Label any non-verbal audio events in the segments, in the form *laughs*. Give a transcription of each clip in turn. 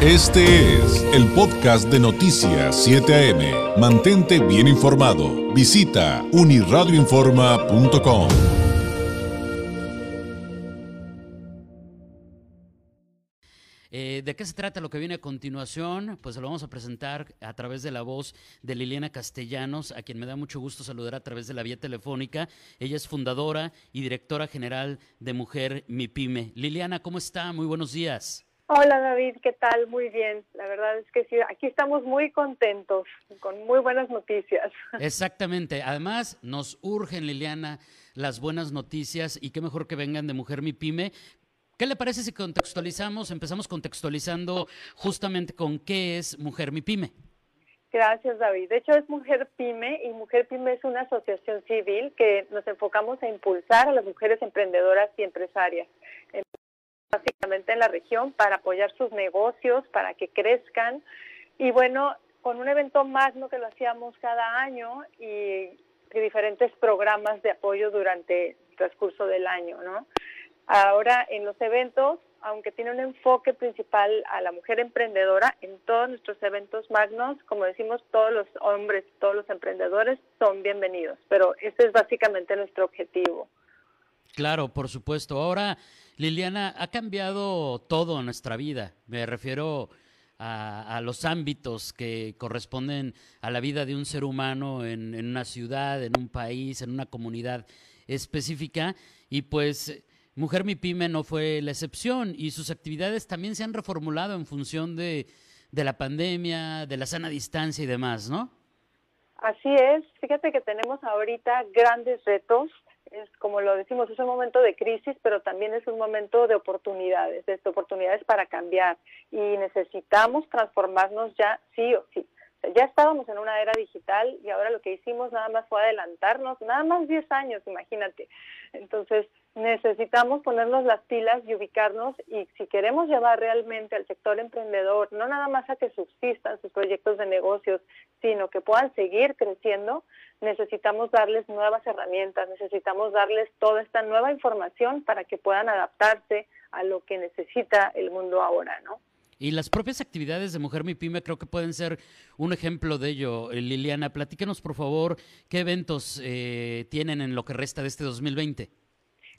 Este es el podcast de Noticias 7 AM. Mantente bien informado. Visita uniradioinforma.com. Eh, ¿De qué se trata lo que viene a continuación? Pues lo vamos a presentar a través de la voz de Liliana Castellanos, a quien me da mucho gusto saludar a través de la vía telefónica. Ella es fundadora y directora general de Mujer Mi Pyme. Liliana, ¿cómo está? Muy buenos días. Hola David, ¿qué tal? Muy bien. La verdad es que sí, aquí estamos muy contentos, con muy buenas noticias. *laughs* Exactamente. Además, nos urgen, Liliana, las buenas noticias y qué mejor que vengan de Mujer Mi Pyme. ¿Qué le parece si contextualizamos, empezamos contextualizando justamente con qué es Mujer Mi Pyme? Gracias, David. De hecho, es Mujer Pyme y Mujer Pyme es una asociación civil que nos enfocamos a impulsar a las mujeres emprendedoras y empresarias básicamente en la región para apoyar sus negocios, para que crezcan. Y bueno, con un evento magno que lo hacíamos cada año y diferentes programas de apoyo durante el transcurso del año, ¿no? Ahora, en los eventos, aunque tiene un enfoque principal a la mujer emprendedora, en todos nuestros eventos magnos, como decimos, todos los hombres, todos los emprendedores son bienvenidos, pero ese es básicamente nuestro objetivo. Claro, por supuesto. Ahora, Liliana, ha cambiado todo nuestra vida. Me refiero a, los ámbitos que corresponden a la vida de un ser humano en, una ciudad, en un país, en una comunidad específica. Y pues Mujer Mi Pyme no fue la excepción y sus actividades también se han reformulado en función de, de la pandemia, de la sana distancia y demás, ¿no? Así es. Fíjate que tenemos ahorita grandes retos es como lo decimos, es un momento de crisis, pero también es un momento de oportunidades, de oportunidades para cambiar y necesitamos transformarnos ya sí o sí. Ya estábamos en una era digital y ahora lo que hicimos nada más fue adelantarnos, nada más 10 años, imagínate. Entonces, necesitamos ponernos las pilas y ubicarnos y si queremos llevar realmente al sector emprendedor, no nada más a que subsistan sus proyectos de negocios, sino que puedan seguir creciendo, necesitamos darles nuevas herramientas, necesitamos darles toda esta nueva información para que puedan adaptarse a lo que necesita el mundo ahora, ¿no? Y las propias actividades de Mujer Mi Pyme creo que pueden ser un ejemplo de ello. Eh, Liliana, platícanos por favor qué eventos eh, tienen en lo que resta de este 2020.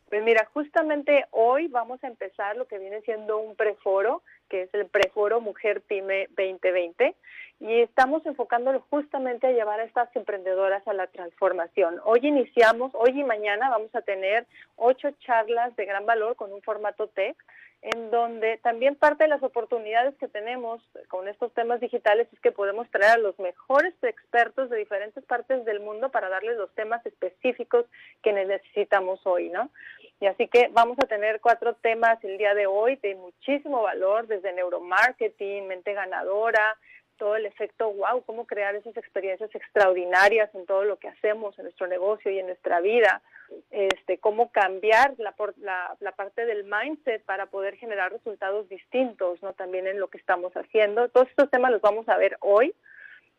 Pues mira, justamente hoy vamos a empezar lo que viene siendo un preforo, que es el preforo Mujer Pyme 2020, y estamos enfocándolo justamente a llevar a estas emprendedoras a la transformación. Hoy iniciamos, hoy y mañana vamos a tener ocho charlas de gran valor con un formato TEC, en donde también parte de las oportunidades que tenemos con estos temas digitales es que podemos traer a los mejores expertos de diferentes partes del mundo para darles los temas específicos que necesitamos hoy, ¿no? Y así que vamos a tener cuatro temas el día de hoy de muchísimo valor, desde neuromarketing, mente ganadora, todo el efecto wow, cómo crear esas experiencias extraordinarias en todo lo que hacemos en nuestro negocio y en nuestra vida, este, cómo cambiar la, la, la, parte del mindset para poder generar resultados distintos, ¿no? También en lo que estamos haciendo. Todos estos temas los vamos a ver hoy.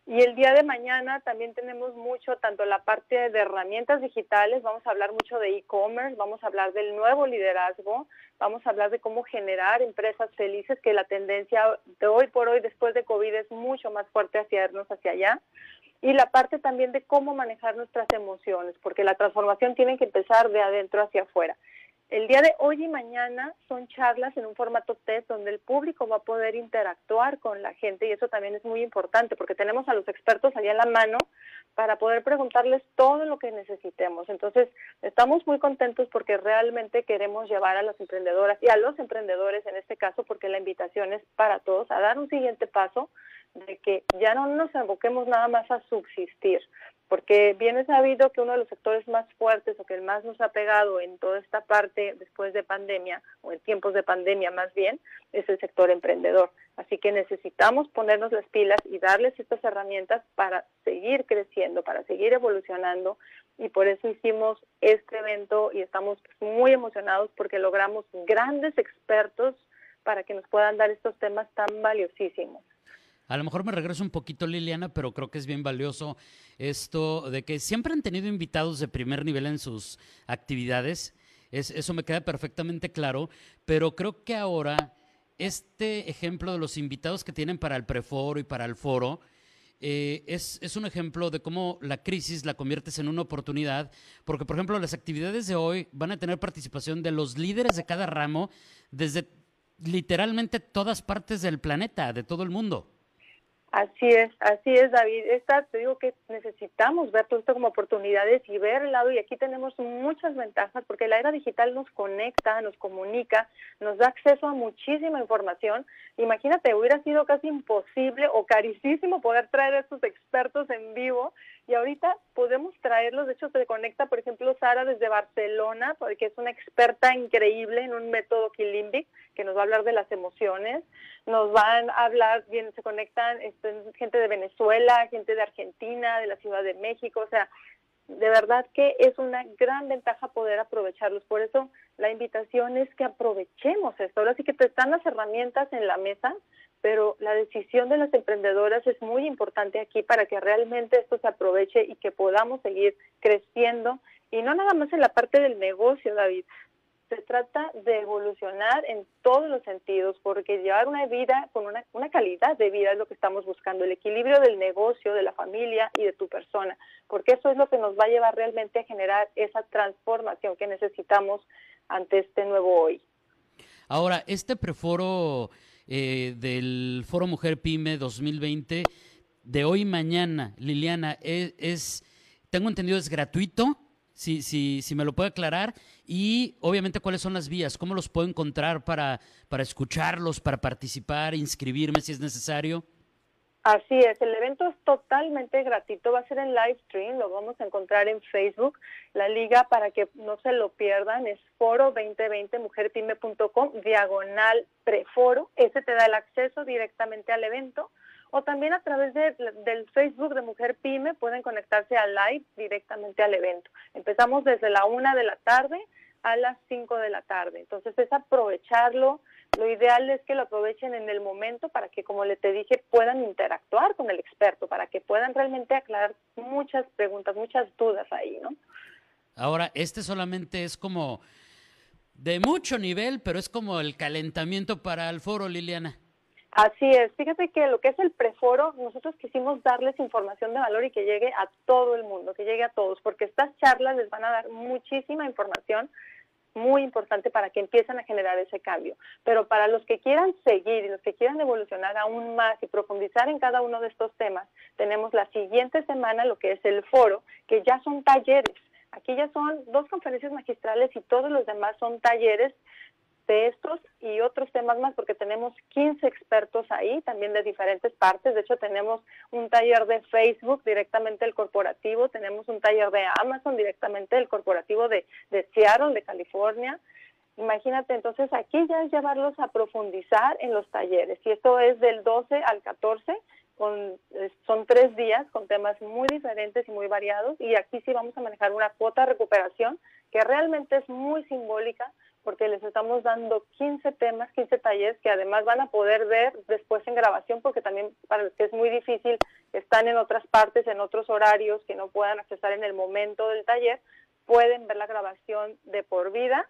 Y el día de mañana también tenemos mucho, tanto la parte de herramientas digitales, vamos a hablar mucho de e-commerce, vamos a hablar del nuevo liderazgo, vamos a hablar de cómo generar empresas felices, que la tendencia de hoy por hoy, después de COVID, es mucho más fuerte hacia irnos hacia allá. Y la parte también de cómo manejar nuestras emociones, porque la transformación tiene que empezar de adentro hacia afuera. El día de hoy y mañana son charlas en un formato test donde el público va a poder interactuar con la gente y eso también es muy importante porque tenemos a los expertos allá en la mano para poder preguntarles todo lo que necesitemos. Entonces, estamos muy contentos porque realmente queremos llevar a las emprendedoras y a los emprendedores en este caso porque la invitación es para todos a dar un siguiente paso de que ya no nos enfoquemos nada más a subsistir, porque bien es sabido que uno de los sectores más fuertes o que el más nos ha pegado en toda esta parte después de pandemia o en tiempos de pandemia más bien es el sector emprendedor. Así que necesitamos ponernos las pilas y darles estas herramientas para seguir creciendo, para seguir evolucionando y por eso hicimos este evento y estamos muy emocionados porque logramos grandes expertos para que nos puedan dar estos temas tan valiosísimos. A lo mejor me regreso un poquito, Liliana, pero creo que es bien valioso esto de que siempre han tenido invitados de primer nivel en sus actividades. Es, eso me queda perfectamente claro, pero creo que ahora este ejemplo de los invitados que tienen para el preforo y para el foro, eh, es, es, un ejemplo de cómo la crisis la conviertes en una oportunidad, porque por ejemplo las actividades de hoy van a tener participación de los líderes de cada ramo desde literalmente todas partes del planeta, de todo el mundo. Así es, así es, David. Esta, te digo que necesitamos ver todo esto como oportunidades y ver el lado, y aquí tenemos muchas ventajas porque la era digital nos conecta, nos comunica, nos da acceso a muchísima información. Imagínate, hubiera sido casi imposible o carísimo poder traer a estos expertos en vivo y ahorita podemos traerlos, de hecho se conecta, por ejemplo, Sara desde Barcelona, porque es una experta increíble en un método Kilimbic, que nos va a hablar de las emociones, nos van a hablar, bien, se conectan este, gente de Venezuela, gente de Argentina, de la Ciudad de México, o sea, de verdad que es una gran ventaja poder aprovecharlos. Por eso la invitación es que aprovechemos esto. Ahora sí que te están las herramientas en la mesa, pero la decisión de las emprendedoras es muy importante aquí para que realmente esto se aproveche y que podamos seguir creciendo y no nada más en la parte del negocio, David. Se trata de evolucionar en todos los sentidos, porque llevar una vida con una, una calidad de vida es lo que estamos buscando, el equilibrio del negocio, de la familia y de tu persona, porque eso es lo que nos va a llevar realmente a generar esa transformación que necesitamos ante este nuevo hoy. Ahora, este preforo eh, del Foro Mujer Pyme 2020 de hoy mañana, Liliana, es, es tengo entendido, es gratuito, si, si, si me lo puede aclarar, y obviamente cuáles son las vías, cómo los puedo encontrar para, para escucharlos, para participar, inscribirme si es necesario. Así es, el evento es totalmente gratuito, va a ser en live stream, lo vamos a encontrar en Facebook. La liga para que no se lo pierdan es foro2020mujerpyme.com, diagonal preforo, ese te da el acceso directamente al evento. O también a través de, del Facebook de Mujer Pyme pueden conectarse al live directamente al evento. Empezamos desde la una de la tarde a las 5 de la tarde. Entonces es aprovecharlo. Lo ideal es que lo aprovechen en el momento para que, como le te dije, puedan interactuar con el experto, para que puedan realmente aclarar muchas preguntas, muchas dudas ahí, ¿no? Ahora, este solamente es como de mucho nivel, pero es como el calentamiento para el foro, Liliana. Así es, fíjate que lo que es el preforo, nosotros quisimos darles información de valor y que llegue a todo el mundo, que llegue a todos, porque estas charlas les van a dar muchísima información muy importante para que empiecen a generar ese cambio. Pero para los que quieran seguir y los que quieran evolucionar aún más y profundizar en cada uno de estos temas, tenemos la siguiente semana lo que es el foro, que ya son talleres. Aquí ya son dos conferencias magistrales y todos los demás son talleres de estos y otros temas más, porque tenemos 15 expertos ahí, también de diferentes partes. De hecho, tenemos un taller de Facebook directamente del corporativo, tenemos un taller de Amazon directamente del corporativo de, de Seattle, de California. Imagínate, entonces aquí ya es llevarlos a profundizar en los talleres. Y esto es del 12 al 14, con, son tres días con temas muy diferentes y muy variados. Y aquí sí vamos a manejar una cuota de recuperación que realmente es muy simbólica porque les estamos dando 15 temas, 15 talleres que además van a poder ver después en grabación, porque también para los que es muy difícil, están en otras partes, en otros horarios que no puedan accesar en el momento del taller, pueden ver la grabación de por vida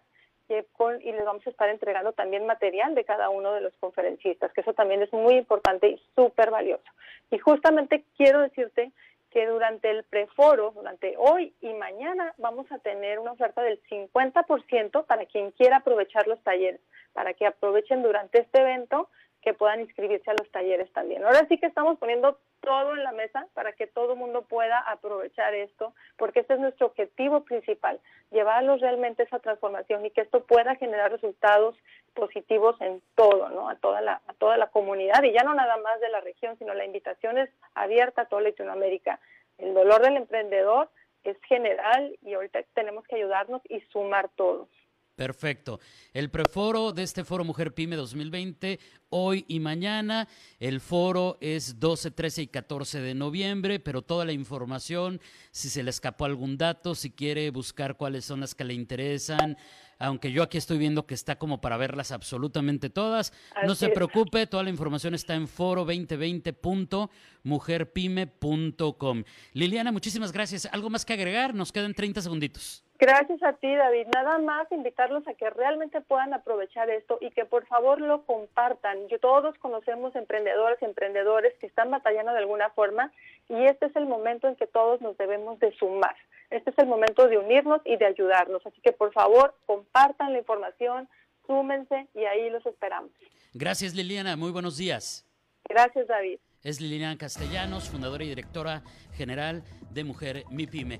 y, con, y les vamos a estar entregando también material de cada uno de los conferencistas, que eso también es muy importante y súper valioso. Y justamente quiero decirte que durante el preforo, durante hoy y mañana, vamos a tener una oferta del 50% para quien quiera aprovechar los talleres, para que aprovechen durante este evento que puedan inscribirse a los talleres también. Ahora sí que estamos poniendo todo en la mesa para que todo el mundo pueda aprovechar esto, porque este es nuestro objetivo principal, llevarlos realmente a esa transformación y que esto pueda generar resultados positivos en todo, ¿no? A toda la a toda la comunidad y ya no nada más de la región, sino la invitación es abierta a toda Latinoamérica. El dolor del emprendedor es general y ahorita tenemos que ayudarnos y sumar todos. Perfecto. El preforo de este Foro Mujer Pyme 2020, hoy y mañana. El foro es 12, 13 y 14 de noviembre, pero toda la información, si se le escapó algún dato, si quiere buscar cuáles son las que le interesan, aunque yo aquí estoy viendo que está como para verlas absolutamente todas. no se preocupe, toda la información está en foro2020.mujerpyme.com. Liliana, muchísimas gracias. ¿Algo más que agregar? Nos quedan 30 segunditos. Gracias a ti, David. Nada más invitarlos a que realmente puedan aprovechar esto y que por favor lo compartan. Yo, todos conocemos emprendedores y emprendedores que están batallando de alguna forma y este es el momento en que todos nos debemos de sumar. Este es el momento de unirnos y de ayudarnos. Así que por favor, compartan la información, súmense y ahí los esperamos. Gracias, Liliana. Muy buenos días. Gracias, David. Es Liliana Castellanos, fundadora y directora general de Mujer MIPYME.